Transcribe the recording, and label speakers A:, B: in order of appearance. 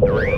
A: three.